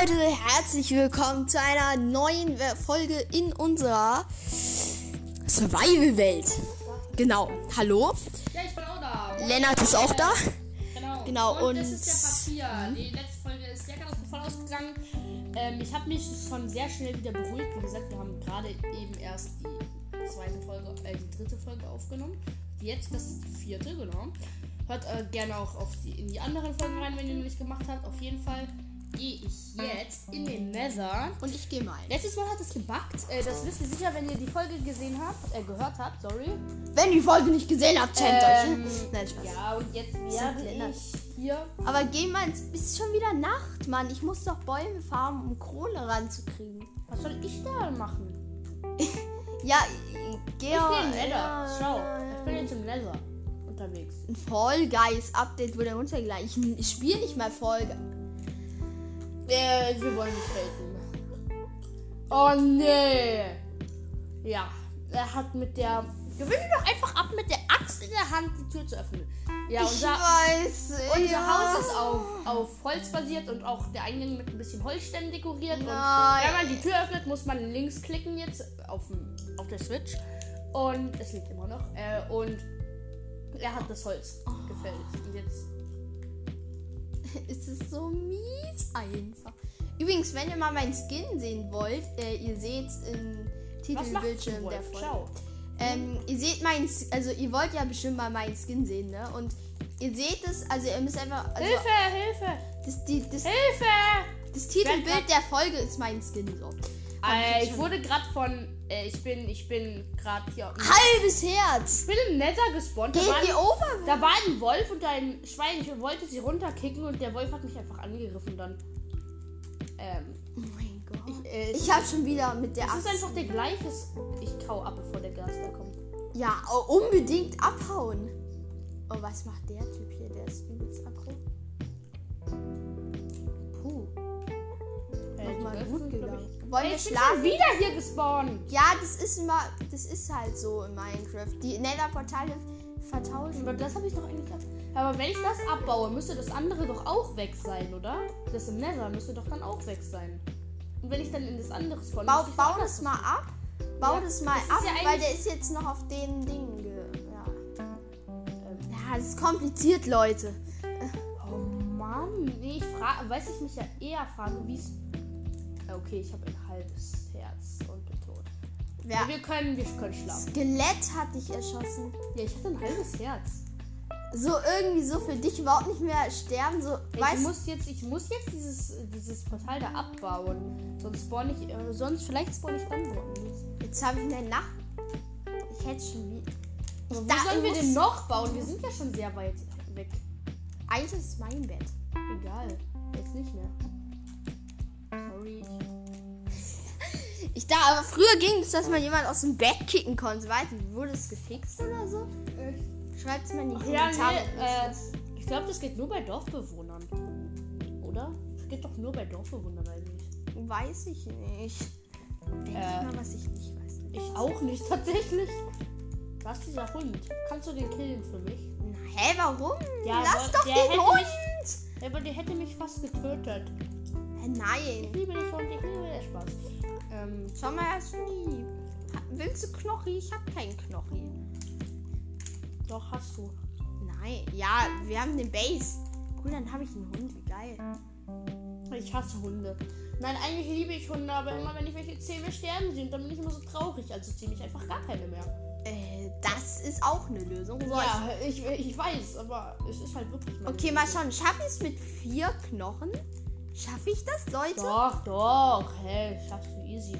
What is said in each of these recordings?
Leute, herzlich willkommen zu einer neuen We- Folge in unserer Survival-Welt. Genau, hallo. Ja, ich bin auch da. Lennart ist auch da. Genau. Genau, und, und- das ist der Papier. Die letzte Folge ist sehr katastrophal ausgegangen. Ähm, ich habe mich schon sehr schnell wieder beruhigt. Wie gesagt, wir haben gerade eben erst die zweite Folge, äh, die dritte Folge aufgenommen. Jetzt das vierte, genau. Hört äh, gerne auch auf die, in die anderen Folgen rein, wenn ihr noch nicht gemacht habt. Auf jeden Fall gehe ich jetzt in den Nether. Und ich gehe mal. Letztes Mal hat es gebackt. Äh, das wisst ihr sicher, wenn ihr die Folge gesehen habt, äh, gehört habt, sorry. Wenn die Folge nicht gesehen habt, chant Ähm, euch. Nein, Spaß. Ja, und jetzt werde ich hier Aber geh mal, ins- ist schon wieder Nacht, Mann. Ich muss doch Bäume farmen, um Kohle ranzukriegen. Was soll ich da machen? Ja, geh Ich auch- bin im Nether. Schau, ich bin jetzt im Nether unterwegs. Ein Fall Guys Update wurde runtergeladen. Ich, ich spiele nicht mal Fall Guys. Äh, wir wollen nicht haten. Oh nee. Ja, er hat mit der. Gewinne doch einfach ab, mit der Axt in der Hand die Tür zu öffnen. Ja, ich unser, weiß. unser ja. Haus ist auf, auf Holz basiert und auch der Eingang mit ein bisschen Holzstämmen dekoriert. Und Nein. wenn man die Tür öffnet, muss man links klicken jetzt auf, dem, auf der Switch. Und es liegt immer noch. Äh, und er hat das Holz gefällt. Und jetzt Es ist so mies einfach. Übrigens, wenn ihr mal meinen Skin sehen wollt, äh, ihr seht im Titelbildschirm der Folge. Ähm, ihr seht meinen, also ihr wollt ja bestimmt mal meinen Skin sehen, ne? Und ihr seht es, also ihr müsst einfach, also Hilfe, Hilfe, das, die, das, Hilfe! das Titelbild der Folge ist mein Skin so. Äh, ich wurde gerade von. Äh, ich bin, ich bin gerade hier. Halbes Herz! Ich bin im Nether gespawnt. Da Geht war, die over? da war ein Wolf und ein Schwein. Ich wollte sie runterkicken und der Wolf hat mich einfach angegriffen dann. Ähm, Oh mein Gott. ich, äh, Ich hab schon wieder mit der es ist einfach der gleiche. Ich kau ab, bevor der Gas da kommt. Ja, unbedingt abhauen. Oh, was macht der Typ hier? Nochmal die gut gegangen. ich- Wollen wir schlafen? wieder hier gespawnt. Ja, das ist immer, das ist halt so in Minecraft. Die Nether-Portale vertauschen. Aber das habe ich doch eigentlich. ab- Aber wenn ich das abbaue, müsste das andere doch auch weg sein, oder? Das im Nether müsste doch dann auch weg sein. Und wenn ich dann in das andere spawn, Bau, bau das mal ab. Bau Ja, das mal das ab, ja weil der ist jetzt noch auf den Dingen. Ge ja. ja, das ist kompliziert, Leute. Oh Mann, nee, ich frage, weiß ich mich ja eher frage, wie es. Okay, ich habe ein halbes Herz und bin tot. Wer Wir können, wir können schlafen. Skelett hat dich erschossen. Ja, ich hatte ein halbes Herz. So irgendwie so für dich überhaupt nicht mehr sterben. So, ich weißt muss jetzt, ich muss jetzt dieses, dieses Portal da abbauen. Sonst spawn ich, äh, sonst vielleicht spawn ich dann woanders. jetzt habe ich eine Nacht. Ich hätte schon wieder. Ich Aber wo da- sollen wir denn noch bauen? Wir sind ja schon sehr weit weg. Eigentlich ist mein Bett. Egal, jetzt nicht mehr. Ich da, aber früher ging es, dass man jemand aus dem Bett kicken konnte. Weiß nicht, wurde es gefixt oder so? Schreibt es mal in die Ja, Kommentare. nee, äh, ich glaube, das geht nur bei Dorfbewohnern. Oder? Das geht doch nur bei Dorfbewohnern eigentlich. Weiß ich nicht. Denk Äh. ich mal, was ich nicht weiß. Ich auch nicht, tatsächlich. Was ist dieser Hund? Kannst du den killen für mich? Hä, warum? Ja, Lass doch der den Hund! Ja, aber der hätte mich fast getötet. Hä, Ich nein. liebe dich und ich liebe den Spaß. Ähm, mal, du lieb. Ha- Willst du Knochi? Ich hab keinen Knochi. doch, hast du. Nein. Ja, wir haben den Base. Cool, dann habe ich einen Hund. Wie geil. Ich hasse Hunde. Nein, eigentlich liebe ich Hunde, aber immer wenn ich welche zähle, sterben sie und dann bin ich immer so traurig. Also zähle ich einfach gar keine mehr. Äh, das ist auch eine Lösung. So, Ja, ich, ich weiß, aber es ist halt wirklich Okay, mal Lösung. schauen. Schaffe ich es mit vier Knochen? Schaffe ich das, Leute? Doch, doch. Hey, schaffst du easy.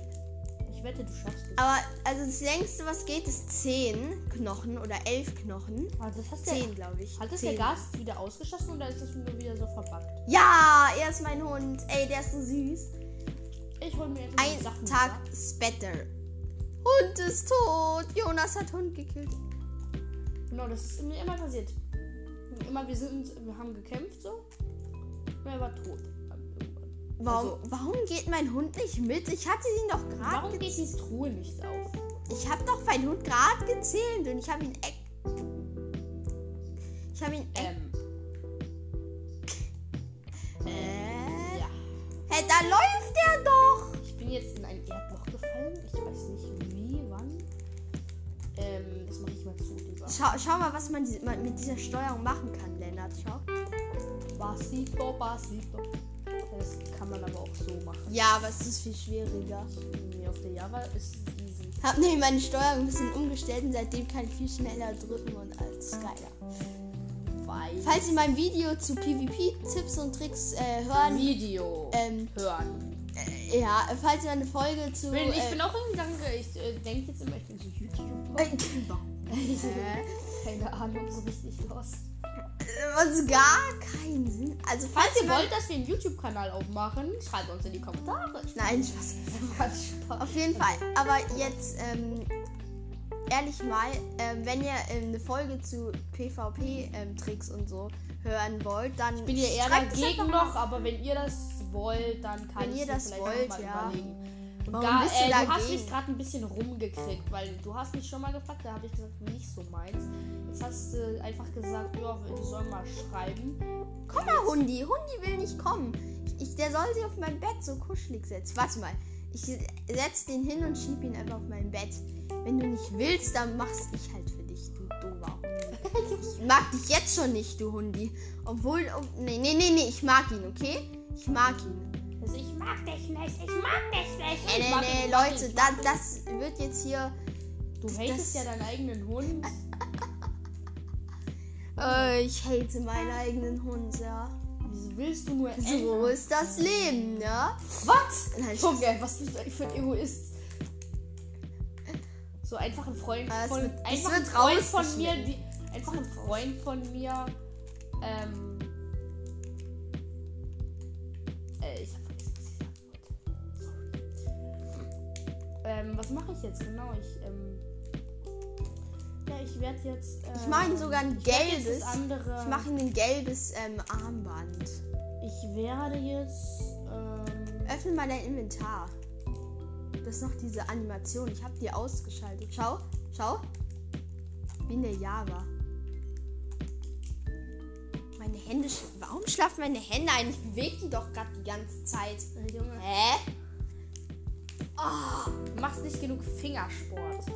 Ich wette, du schaffst es. Aber also das längste, was geht, ist zehn Knochen oder elf Knochen. Ah, das hast du Zehn, glaube ich. Hat Zehn. der Gast wieder ausgeschossen oder ist das nur wieder so verbuggt? Ja, er ist mein Hund. Ey, der ist so süß. Ich hol mir jetzt Ein Sachen. Tag wieder. später. Hund ist tot. Jonas hat Hund gekillt. Genau, das ist mir immer passiert. Immer, wir sind, wir haben gekämpft so. Und er war tot. Warum, Also- warum geht mein Hund nicht mit? Ich hatte ihn doch Warum gerade. geht die Truhe nicht auf? Ich habe doch meinen Hund gerade gezählt und ich habe ihn. Eck ich habe ihn. Eck Ähm, äh, ja. Hä, da da läuft er doch. Ich bin jetzt in ein Erdloch gefallen. Ich weiß nicht wie, wann. Ähm, das mache ich mal zu, lieber. Schau, schau mal, was man, die- man mit dieser Steuerung machen kann, Lennart. Schau. Basito, Basito. Kann man aber auch so machen. Ja, aber es ist viel schwieriger. Nee, auf der Java ist es easy. Hab nämlich meine Steuerung ein bisschen umgestellt und seitdem kann ich viel schneller drücken und ist geiler. Weil Falls ihr mein Video zu PvP-Tipps und Tricks äh, hören, Video ähm, hören. äh, ja, falls ihr eine Folge zu. Bin, ich äh, bin auch irgendwie danke. Ich äh, denke jetzt immer, ich bin so YouTuber. äh? Keine Ahnung, so richtig lost. Was gar keinen Sinn. Also falls, Falls ihr wollt, dass wir einen YouTube-Kanal aufmachen, schreibt uns in die Kommentare. Nein, Spaß. Ganz Spaß. Auf jeden Fall. Aber jetzt, ähm, ehrlich mal, ähm, wenn ihr ähm, eine Folge zu PvP-Tricks und so hören wollt, dann. Ich bin ja eher dagegen noch, aber wenn ihr das wollt, dann kann Wenn ich ihr das vielleicht wollt, ja. überlegen. Warum gar, bist du äh, du hast mich gerade ein bisschen rumgekriegt, weil du hast mich schon mal gefragt, da habe ich gesagt, nicht so meins. Jetzt hast du einfach gesagt, ja, wir sollen mal schreiben. Komm mal, Hundi. Hundi will nicht kommen. Ich, ich, der soll sich auf mein Bett so kuschelig setzen. Warte mal. Ich setz den hin und schieb ihn einfach auf mein Bett. Wenn du nicht willst, dann mach's ich halt für dich, du doofer Hundi. Ich mag dich jetzt schon nicht, du Hundi. Obwohl, oh, nee, nee, nee, nee, ich mag ihn, okay? Ich mag ihn. Ich mag dich nicht, ich mag dich nicht. Nee, Ich nee, mag nee, mag dich, Leute, dich. das wird jetzt hier. Du das- hatest ja deinen eigenen Hund. Äh, ich hate meinen eigenen Hund, ja. Wieso willst du nur So ist das Leben, ne? Was? Nein, ich- Junge, was bist du eigentlich für ein Egoist? So einfach ein Freund Ah, von, wird- einfach ein Freund von mir, die, einfach ein Freund von mir, ähm, Ähm, was mache ich jetzt genau? Ich, ähm, ja, ich werde jetzt, ähm, Ich mache ihm sogar ein gelbes. andere, Ich mache ihm ein gelbes ähm, Armband. ich werde jetzt, ähm, Öffne mal dein Inventar. Das ist noch diese Animation. Ich habe die ausgeschaltet. Schau, schau. Wie in der Java. Meine Hände. sch- Warum schlafen meine Hände ein? Ich bewege die doch gerade die ganze Zeit. äh, Junge, Hä? Oh, du machst nicht genug Fingersport.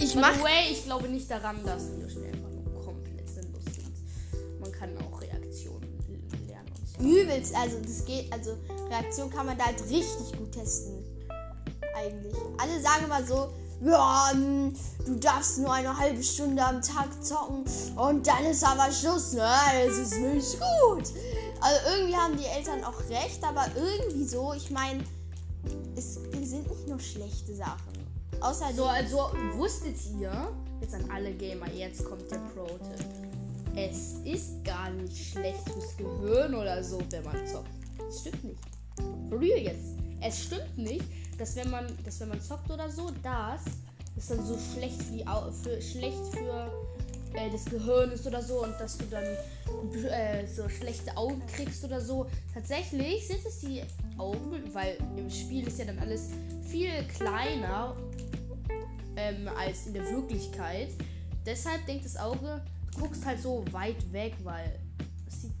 ich By mach. way, ich glaube nicht daran, dass Videospiele einfach nur komplett sinnlos sind. Man kann auch Reaktionen lernen so. Übelst. Also, das geht. Also, Reaktion kann man da halt richtig gut testen. Eigentlich. Alle sagen immer so. Ja, hm, du darfst nur eine halbe Stunde am Tag zocken und dann ist aber Schluss, ne? Es ist nicht gut. Also irgendwie haben die Eltern auch recht, aber irgendwie so, ich meine, es sind nicht nur schlechte Sachen. Außer So, also wusstet ihr, jetzt an alle Gamer, jetzt kommt der Pro-Tipp. Es ist gar nicht schlecht fürs Gehirn oder so, wenn man zockt. Das stimmt nicht. For real jetzt. Es stimmt nicht, dass wenn man, dass wenn man zockt oder so, das ist dann so schlecht für die für schlecht für äh, das Gehirn ist oder so und dass du dann äh, so schlechte Augen kriegst oder so. Tatsächlich sind es die Augen, weil im Spiel ist ja dann alles viel kleiner ähm, als in der Wirklichkeit. Deshalb denkt das Auge, du guckst halt so weit weg, weil es sieht,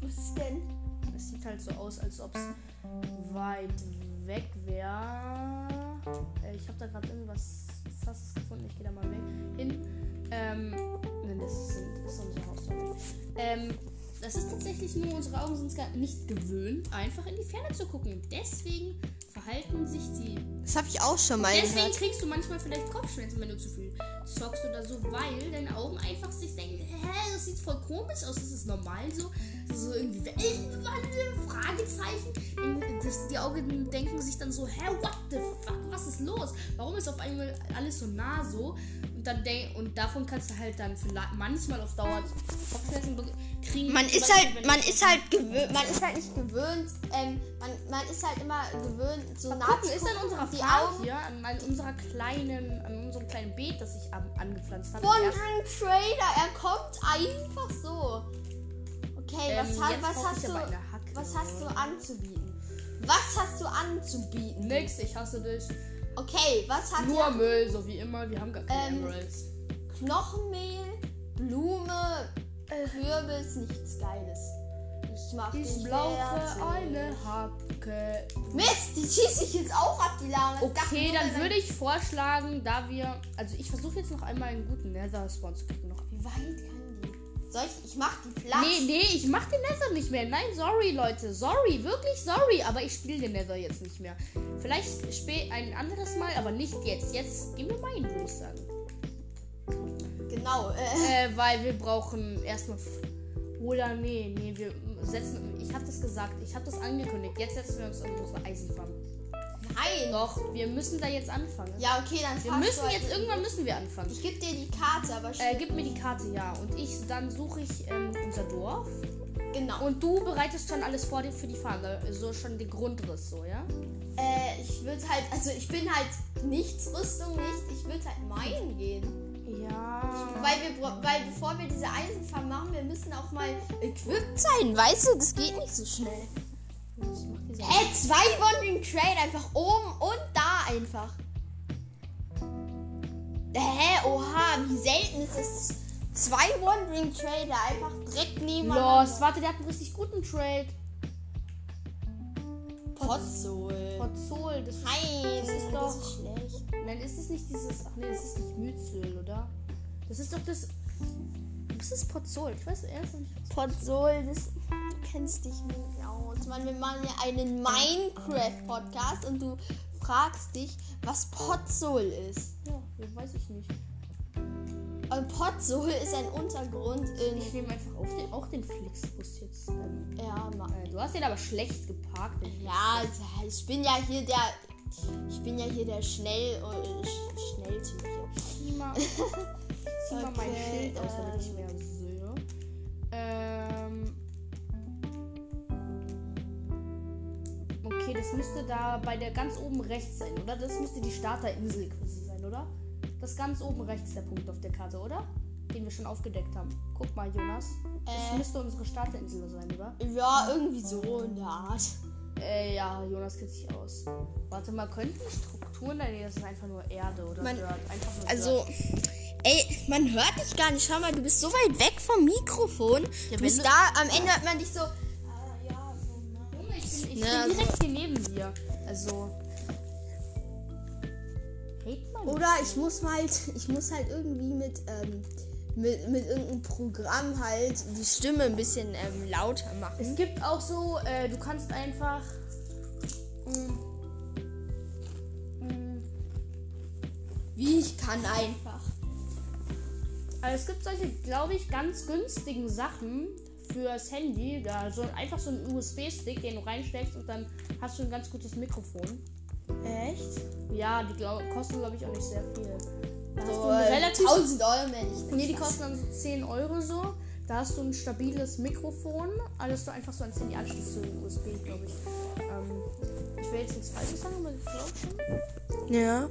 was ist denn? es sieht halt so aus, als ob es weit weg wäre. Äh, ich habe da gerade irgendwas fast gefunden. Ich gehe da mal weg hin. Ähm, nein, das ist, ist unsere Hausstory. Ähm, das ist tatsächlich nur, unsere Augen sind es gar nicht gewöhnt, einfach in die Ferne zu gucken. Deswegen verhalten sich die Das habe ich auch schon mal Deswegen gehört. kriegst du manchmal vielleicht Kopfschmerzen, wenn du zu viel zockst oder so, weil deine Augen einfach sich denken, hä, das sieht voll komisch aus, das ist normal so. So irgendwie, warte, Fragezeichen. Das, die Augen denken sich dann so, hä, what the fuck, was ist los? Warum ist auf einmal alles so nah so? Und, dann denk, und davon kannst du halt dann vielleicht manchmal auf Dauer Kopfschmerzen kriegen. Man Zum ist Beispiel, halt, man ist halt gewöhnt, man ist halt nicht gewöhnt, ähm, man, man ist halt immer gewöhnt, so nah zu ist an unserer die Farm Augen. hier, an, an unserer kleinen, an unserem kleinen Beet, das ich am- angepflanzt habe. Von einem Trader, er kommt einfach so. Okay, was, Ähm, ha jetzt was hast du, was hast du anzubieten? Was hast du anzubieten? Nix, ich hasse dich. Okay, was hat Nur er? Müll, so wie immer. Wir haben gar keine Ähm, Emeralds. Knochenmehl, Blume, Kürbis, nichts Geiles. Ich mach Ich dich brauche eine Hacke. Mist, die schieße ich jetzt auch ab, die Lama. Dachte Okay, dann würde ich vorschlagen, da wir. Also ich versuche jetzt noch einmal einen guten Nether-Spawn zu kriegen. Noch. Wie weit? Soll ich? Ich mach die platt. Nee, nee, ich mach den Nether nicht mehr. Nein, sorry, Leute. Sorry, wirklich sorry. Aber ich spiele den Nether jetzt nicht mehr. Vielleicht spät ein anderes Mal, aber nicht jetzt. Jetzt gehen wir meinen, würde ich sagen. Genau. Äh, Äh, weil wir brauchen erstmal. Oder nee, nee, wir setzen. Ich habe das gesagt, ich habe das angekündigt. Jetzt setzen wir uns an unsere Eisenfarm. Nein. Doch, wir müssen da jetzt anfangen. Ja, okay, dann Wir müssen halt- jetzt irgendwann müssen wir anfangen. Ich gebe dir die Karte, aber Äh, schnell. gib mir die Karte, ja. Und ich, dann suche ich ähm, unser Dorf. genau. Und du bereitest schon alles vor dir für die Fahne. So schon den Grundriss, so, ja? Äh, ich würde halt, also ich bin halt Nichtsrüstung nicht. Ich würde halt meinen gehen. Ja. Weil wir, weil bevor wir diese Eisenfarm machen, wir müssen auch mal equipped sein. Weißt du, das geht nicht so schnell. Hä, zwei Wandering Trade einfach oben und da einfach. Hä, oha, wie selten ist es? Zwei Wandering Trader einfach direkt nebeneinander. Los, warte, der hat einen richtig guten Trade. Potzol. Potzol, das ist. Nein, das ist das doch- ist schlecht. Nein, ist es nicht dieses. Ach nee, das ist nicht Mützöl, oder? Das ist doch das. Was ist Potzol? Ich weiß erst nicht. Potzol, das du kennst dich nicht aus. Mann, wir machen ja einen Minecraft-Podcast und du fragst dich, was Potzol ist. Ja, das weiß ich nicht. Und Potzol ist ein Untergrund in. Ich nehme einfach auf den, auch den Flixbus jetzt. Ähm, Ja, Ma- äh, du hast den aber schlecht geparkt. ja, ich bin ja hier der. Ich bin ja hier der Schnell, äh, Sch- Schnelltyp hier. Zieh mal, zieh mal mein Okay, Schild aus, damit ich ähm. mehr sehe. Das müsste da bei der ganz oben rechts sein, oder? Das müsste die Starterinsel quasi sein, oder? Das ganz oben rechts der Punkt auf der Karte, oder? Den wir schon aufgedeckt haben. Guck mal, Jonas. Das Äh. müsste unsere Starterinsel sein, oder? Ja, irgendwie so in der Art. Äh, ja, Jonas kennt sich aus. Warte mal, könnten Strukturen, nee, das ist einfach nur Erde oder Man- nur Also, Dirt. ey, man hört dich gar nicht. Schau mal, du bist so weit weg vom Mikrofon. du bist wenn da, am Ende hört man dich so. Ich Ne, bin direkt hier neben dir. Also. Oder ich muss halt, ich muss halt irgendwie mit, ähm, mit, mit irgendeinem Programm halt die Stimme ein bisschen ähm, lauter machen. Es gibt auch so, äh, du kannst einfach. mm, mm, Wie ich kann einfach. Also es gibt solche, glaube ich, ganz günstigen Sachen fürs Handy. Da so einfach so ein USB-Stick, den du reinsteckst und dann hast du ein ganz gutes Mikrofon. Echt? Ja, die glaub, kosten, glaube ich, auch nicht sehr viel. Hast So, relativ 1000 Euro, wenn ich. Nee, die kosten dann so 10 Euro so. Da hast du ein stabiles Mikrofon, alles du einfach so ans Handy anschließt, so ein USB, glaube ich. Ähm, ich will jetzt nichts Falsches sagen, aber ich glaube schon. Ja.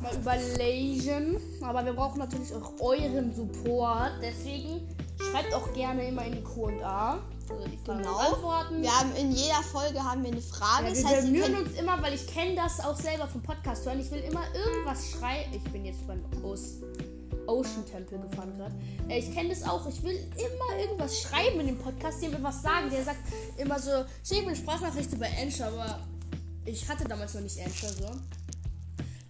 Mal überlegen. Aber wir brauchen natürlich auch euren Support. Deswegen schreibt auch gerne immer in die Q&A. Also Genau. Antworten. Wir haben in jeder Folge haben wir eine Frage. Ja, das wir heißt, ihr bemühen uns immer, weil ich kenne das auch selber vom Podcast hören. Ich will immer irgendwas schreien. Ich bin jetzt beim Os Ocean Temple gefahren gerade. Äh, ich kenne das auch. Ich will immer irgendwas schreiben in dem Podcast, dem was sagen. Der sagt immer so, schick mir eine Sprachnachricht über Anchor, aber ich hatte damals noch nicht Anchor so.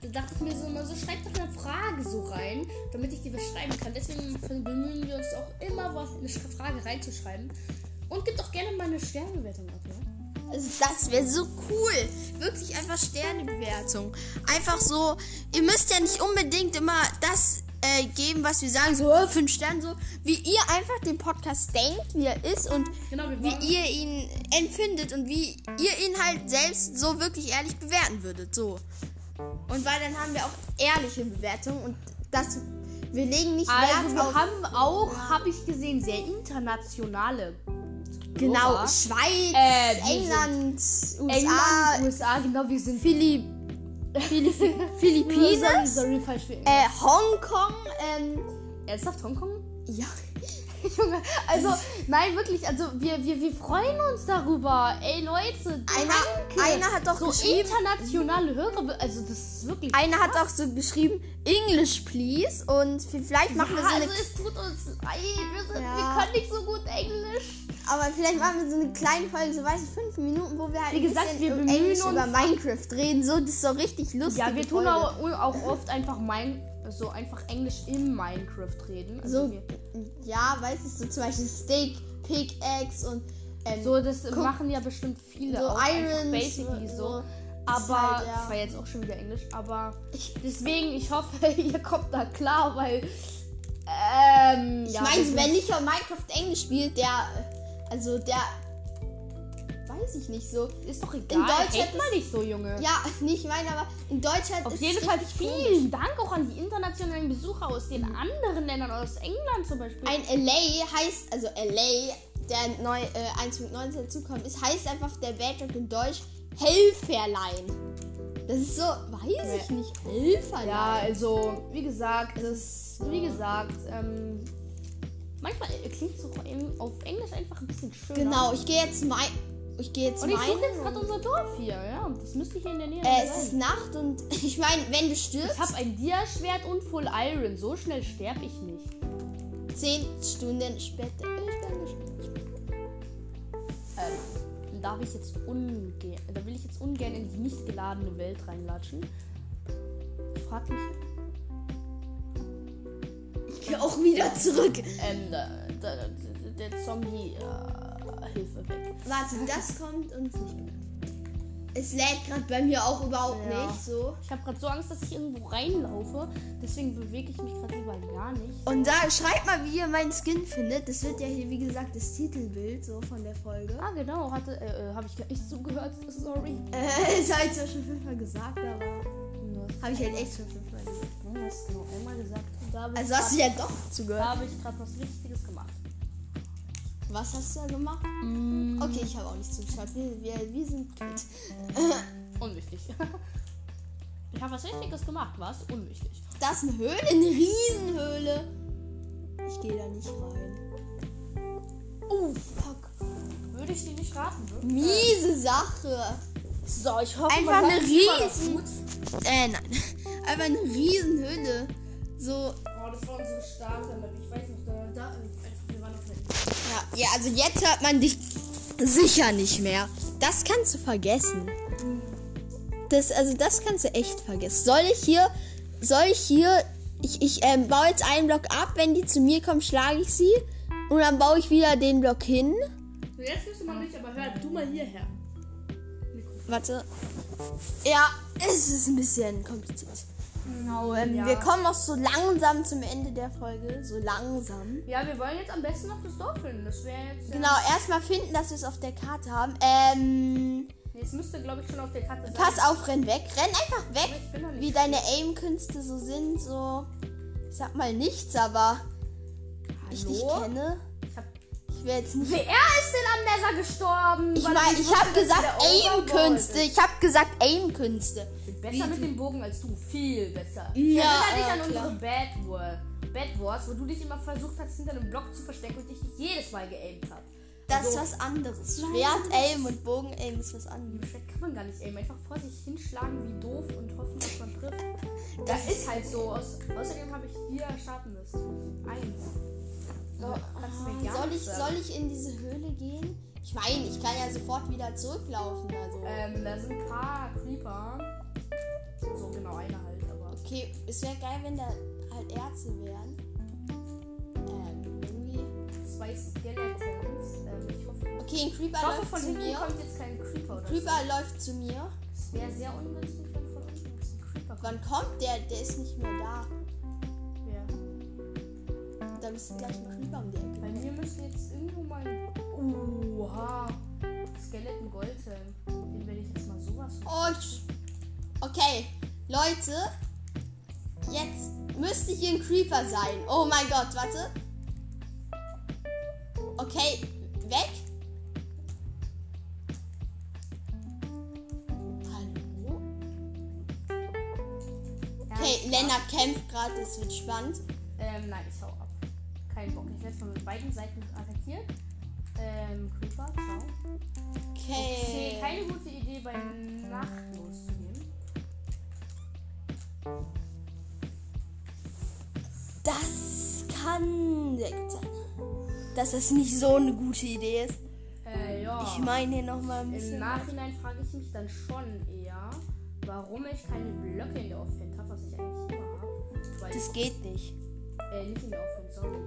Da dachte ich mir so immer so, schreib doch eine Frage so rein, damit ich dir was schreiben kann. Deswegen bemühen wir uns auch immer, was eine Frage reinzuschreiben. Und gib doch gerne mal eine Sternebewertung ab, ja? also das wäre so cool. Wirklich einfach Sternebewertung. Einfach so, ihr müsst ja nicht unbedingt immer das äh, geben, was wir sagen, so äh, fünf Sterne, so wie ihr einfach den Podcast denkt, wie er ist und Genau, wie ihr ihn empfindet und wie ihr ihn halt selbst so wirklich ehrlich bewerten würdet. So. Und weil dann haben wir auch ehrliche Bewertungen und das, wir legen nicht Also Wert wir auf haben auch, habe ich gesehen, sehr internationale. genau Hörer. Schweiz, Äh, England, USA, England, USA, genau, wir sind Philipp, Philipp, sorry, Philippinen, sorry, falsch für äh, Hongkong, ähm, Ernsthaft Hongkong? ja, Junge, also, nein, wirklich, also wir, wir, wir freuen uns darüber. Ey, Leute, Einer, einer hat doch so geschrieben, internationale Hörer, also das ist wirklich einer hat auch so geschrieben, English please und vielleicht machen wir ja, so eine also es tut uns leid, wir, sind, Ja. wir können nicht so gut Englisch. Aber vielleicht machen wir so eine kleine Folge, so weiß ich, fünf Minuten, wo wir halt Wie ein gesagt, bisschen wir bemühen Englisch uns- über Minecraft reden. So, das ist so richtig lustig. Ja, wir tun auch, auch oft einfach mein, so einfach Englisch im Minecraft reden. Also So, ja, weiß ich, so zum Beispiel Steak, Pickaxe und ähm, so das guck, machen ja bestimmt viele so auch Irons, basically so- so. Aber halt, ja. das war jetzt auch schon wieder Englisch, aber Ich- deswegen ich hoffe, ihr kommt da klar, weil ähm, Ich ja, meine, wenn nicht auf Minecraft Englisch spielt, der, also der, weiß ich nicht so. ist doch egal. in Deutschland Hate mal nicht so, Junge. Ja, nicht meine, aber in Deutschland Auf ist jeden Fall richtig komisch. vielen Dank auch an die internationalen Besucher aus den anderen Ländern, aus England zum Beispiel. Ein LA heißt, also LA, der neu äh, 1.19 dazukommt, ist, heißt einfach der Badrock in Deutsch Helferlein. Das ist so, weiß ich nicht, Helferlein. Ja, also, wie gesagt, das, wie gesagt, ähm, manchmal äh, klingt es auch auf Englisch einfach ein bisschen schöner. Genau, ich gehe jetzt mein, ich gehe jetzt Und ich jetzt meinen. gerade unser Dorf hier, ja, und das müsste hier in der Nähe Äh, es ist. Nacht und ich meine, wenn du stirbst, Ich habe ein Dia-Schwert und Full Iron, so schnell sterbe ich nicht. 10 Stunden später. Ich bin gespannt. Ähm, darf ich jetzt ungern, da will ich jetzt ungern in die nicht geladene Welt reinlatschen. Ich frag mich, Ich gehe auch wieder zurück. ähm, da, da, da, der Zombie, äh, Hilfe weg. Warte, das kommt uns nicht. Es lädt gerade bei mir auch überhaupt Ja. nicht so. Ich habe gerade so Angst, dass ich irgendwo reinlaufe. Deswegen bewege ich mich gerade lieber gar nicht. Und da schreibt mal, wie ihr meinen Skin findet. Das wird ja hier, wie gesagt, das Titelbild so von der Folge. Ah, genau, hatte, äh, äh, habe ich gar nicht zugehört. Sorry. Äh, ist halt so schon fünfmal gesagt, aber habe ich halt echt schon fünfmal gesagt. Du hast genau einmal gesagt. Da Also hast du ja doch Da zugehört. habe ich gerade was Wichtiges gemacht. Was hast du da gemacht? Mm. Okay, ich habe auch nicht zugeschaut. Wir, wir, wir sind quitt. Unwichtig. ich habe was Wichtiges gemacht, was? Unwichtig. Das ist eine Höhle, eine Riesenhöhle. Ich gehe da nicht rein. Oh, fuck. Würde ich dir nicht raten, ne? Miese Sache. So, ich hoffe, Einfach man eine riesen- gut. Äh, nein. Einfach eine Riesenhöhle. So, Oh, das war unsere Starter-Map. Ich weiß noch, da, da ja, ja, also jetzt hört man dich sicher nicht mehr. Das kannst du vergessen. Das, also das kannst du echt vergessen. Soll ich hier, soll ich hier, ich, ich ähm, baue jetzt einen Block ab, wenn die zu mir kommen, schlage ich sie. Und dann baue ich wieder den Block hin. So, jetzt wirst du mal nicht, aber hör du mal hierher. Warte. Ja, es ist ein bisschen kompliziert. Genau, ähm, Ja. wir kommen auch so langsam zum Ende der Folge. So langsam. Ja, wir wollen jetzt am besten noch das Dorf finden. Das wäre jetzt. äh, Genau, erstmal finden, dass wir es auf der Karte haben. Ähm, es müsste, glaube ich, schon auf der Karte sein. pass auf, renn weg. Renn einfach weg. Wie deine Aim-Künste so sind. So, ich sag mal nichts, aber ich dich Hallo? kenne. Ich will jetzt nicht. Wer ist denn am Nether gestorben? Ich nicht ich habe gesagt Aim-Künste. Ich habe gesagt Aim-Künste. Besser Wie mit du- dem Bogen als du. Viel besser. Ja, ich erinnere dich äh, an klar. unsere Bad, War, Bad Wars, wo du dich immer versucht hast, hinter einem Block zu verstecken und ich dich jedes Mal geaimt habe. Das ist was anderes. Nein, Schwert-Aim und Bogen-Aim ist was Im anderes. Schwert kann man gar nicht aimen. Einfach vor sich hinschlagen wie doof und hoffen, dass man trifft. Das Das ist halt so. Aus, außerdem habe ich vier Sharpness. Eins. So, mir gar Soll ich, soll ich in diese Höhle gehen? Ich meine, ich kann ja sofort wieder zurücklaufen. Also. Ähm, da sind ein paar Creeper. So genau eine halt, aber. Okay, es wäre geil, wenn da halt Erze wären. Ähm, irgendwie. Zwei Skeletons. Ähm, ich hoffe. Okay, ein Creeper hoffe, läuft zu mir. kommt jetzt kein Creeper oder Creeper läuft zu mir. so. Es wäre sehr ungünstig, wenn von unten ein Creeper kommt. Wann kommt der? Der ist nicht mehr da. Da ist gleich ein Creeper um die Ecke. Bei mir müsste jetzt irgendwo mal. Oha. Skeleton Goldhelm. Den werde ich jetzt mal sowas. Oh, ich... Okay, Leute. Jetzt müsste hier ein Creeper sein. Oh mein Gott, warte. Okay, weg. Hallo? Okay, Lennart kämpft gerade, es wird spannend. Ähm, nein, ich hau ab. Kein Bock. Ich werde von beiden Seiten attackiert. Ähm, Creeper, ciao. Okay, Okay. keine gute Idee, bei Nacht loszugehen. Das kann direkt sein. dass das nicht so eine gute Idee ist. Äh, ja. Ich meine hier nochmal ein Im bisschen. Nachhinein frage ich mich dann schon eher, warum ich keine Blöcke in der Offense habe, was ich eigentlich immer habe. Weil Das geht nicht. äh, nicht in der Offense, sorry,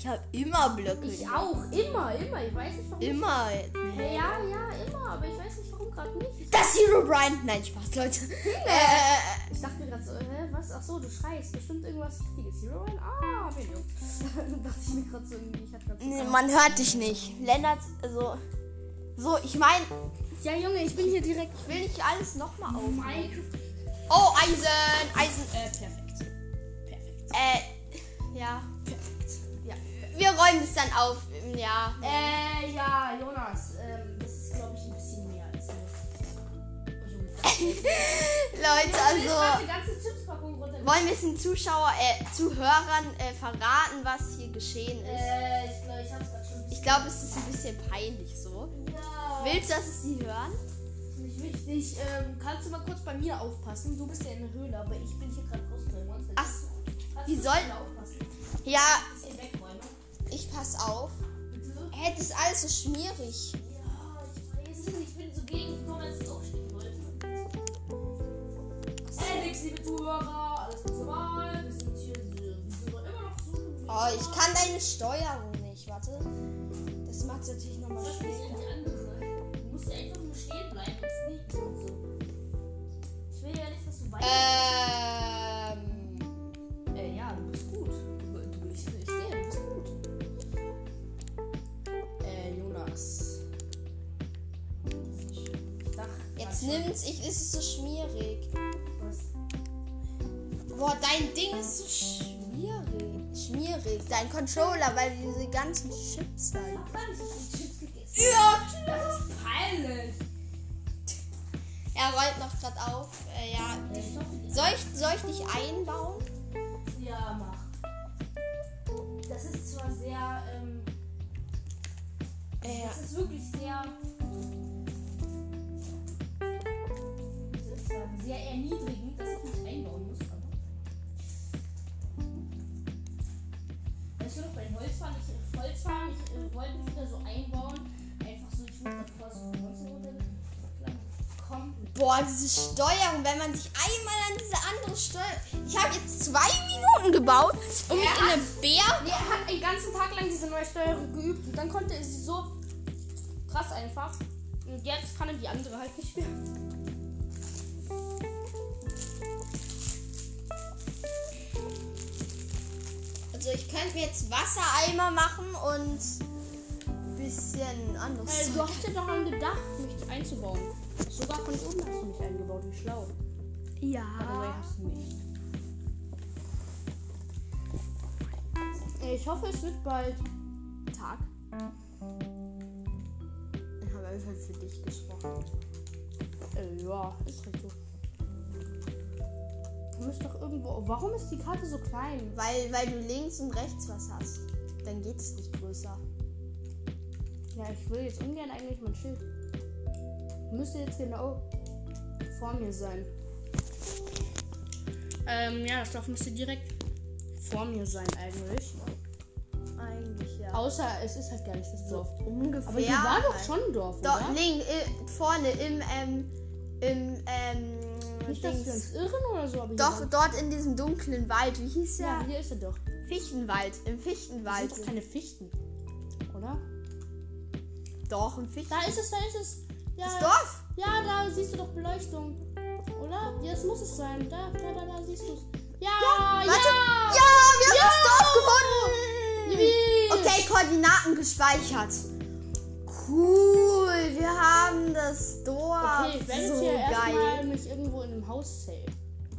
Ich habe immer Blöcke. Ich auch, immer, immer. Ich weiß nicht warum. Immer. Hey, ja, ja, immer, aber ich weiß nicht warum gerade nicht. Ich, Das Hero Brian. Nein, Spaß, Leute. Äh, ich dachte mir gerade so, hä, was? Ach so, du schreist. Bestimmt irgendwas Wichtiges. Hero Run? Ah, Video. dachte ich mir gerade so irgendwie, ich hatte gerade so nee, man hört dich nicht. Lennart, also. So, ich meine, Ja, Junge, ich bin hier direkt. ich will nicht alles nochmal auf. Oh, Eisen, Eisen. Äh, perfekt. Perfekt. Äh, ja. Wir räumen es dann auf. Ja. Äh, ja, Jonas, ähm, das ist, glaube ich, ein bisschen mehr als. Leute, also. Wollen wir es den Zuschauer, äh, Zuhörern äh, verraten, was hier geschehen ist? Äh, ich glaube, ich hab's grad schon. Ich glaube, es ist ein bisschen peinlich so. Ja. Willst du, dass sie hören? Nicht wichtig. Ähm, kannst du mal kurz bei mir aufpassen? Du bist ja in der Höhle, aber ich bin hier gerade raus bei Monster. Ach, die du soll- mal aufpassen? Ja. Ich pass auf. Bitte? Hä, das ist alles so schmierig. Ja, ich weiß es. Ich bin so gegengekommen, als ich aufstehen wollte. Alex, liebe Zuhörer, alles ganz normal. Wir sind hier, wir sind immer noch suchen. Oh, ich kann deine Steuerung nicht. Warte. Das macht es natürlich nochmal schwieriger. Nimmt's. Ich, ist so schmierig. Was? Boah, dein Ding ist so schmierig. Schmierig. Dein Controller, weil diese ganzen Chips da. Ja. Das ist peinlich. Er räumt noch gerade auf. Äh, ja. Soll ich, soll ich dich einbauen? Ja, mach. Das ist zwar sehr, ähm, Äh, das ist wirklich sehr, sehr erniedrigend, dass ich mich einbauen muss, aber. Weißt du noch, bei den Holzfahren, ich, Holzfahren, ich äh, wollte mich wieder so einbauen, einfach so, ich wurde davor so. Komplett. Boah, diese Steuerung, wenn man sich einmal an diese andere Steuerung. Ich habe jetzt zwei Minuten gebaut, um mich in eine Bär. Nee, er hat einen ganzen Tag lang diese neue Steuerung geübt und dann konnte er sie so krass einfach. Und jetzt kann er die andere halt nicht mehr. Also ich könnte mir jetzt Wassereimer machen und ein bisschen anderes. Äh, du hast ja daran gedacht, mich einzubauen. Sogar von oben hast du mich eingebaut, wie schlau. Aber ja. hast du nicht. Ich hoffe, es wird bald Tag. Ich habe einfach für dich gesprochen. Äh, ja, ist halt so. Du musst doch irgendwo. Warum ist die Karte so klein? Weil, weil du links und rechts was hast. Dann geht es nicht größer. Ja, ich will jetzt ungern eigentlich mein Schild. Müsste jetzt genau vor mir sein. Ähm, ja, das Dorf müsste direkt vor mir sein eigentlich. Eigentlich ja. Außer es ist halt gar nicht das Dorf. Ungefähr. Aber hier war doch halt. schon ein Dorf, Doch, oder? link, äh, vorne im, ähm, im, ähm, Nicht, dass wir uns irren oder so, Doch, dort in diesem dunklen Wald. Wie hieß der? Ja, hier ist er doch. Fichtenwald. Im Das Fichtenwald. sind doch keine Fichten, oder? Doch, im Fichten. Da ist es, da ist es. Ja, Das Dorf? ja, da siehst du doch Beleuchtung. Oder? Ja, das muss es sein. Da, da, da, da siehst du es. Ja, ja, Warte. ja! Ja, wir haben Ja! das Dorf gefunden. Yippie! Okay, Koordinaten gespeichert. Cool, wir haben das Dorf. Okay, ich werde so jetzt hier erstmal geil. mich irgendwo save.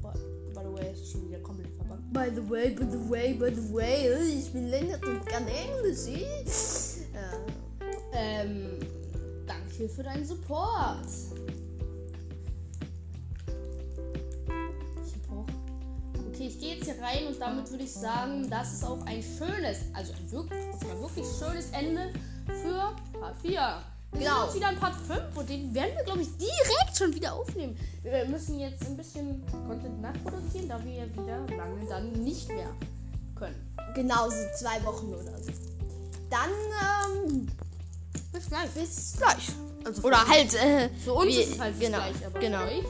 By, the way, ist schon wieder komplett verbannt. By the way, by the way, by the way, ich bin Lennart und kann Englisch. Äh, Ähm, danke für deinen Support. Ich gehe jetzt hier rein und damit würde ich sagen, das ist auch ein schönes, also ein wirklich, war wirklich schönes Ende für Part 4. Wir Genau. uns wieder in Part 5 und den werden wir, glaube ich, direkt schon wieder aufnehmen. Wir müssen jetzt ein bisschen Content nachproduzieren, da wir ja wieder lange dann nicht mehr können. Genau, so zwei Wochen oder so. Dann, ähm, Bis gleich. bis gleich. Also Oder halt, äh, für uns wie- ist es halt genau, gleich, aber genau. euch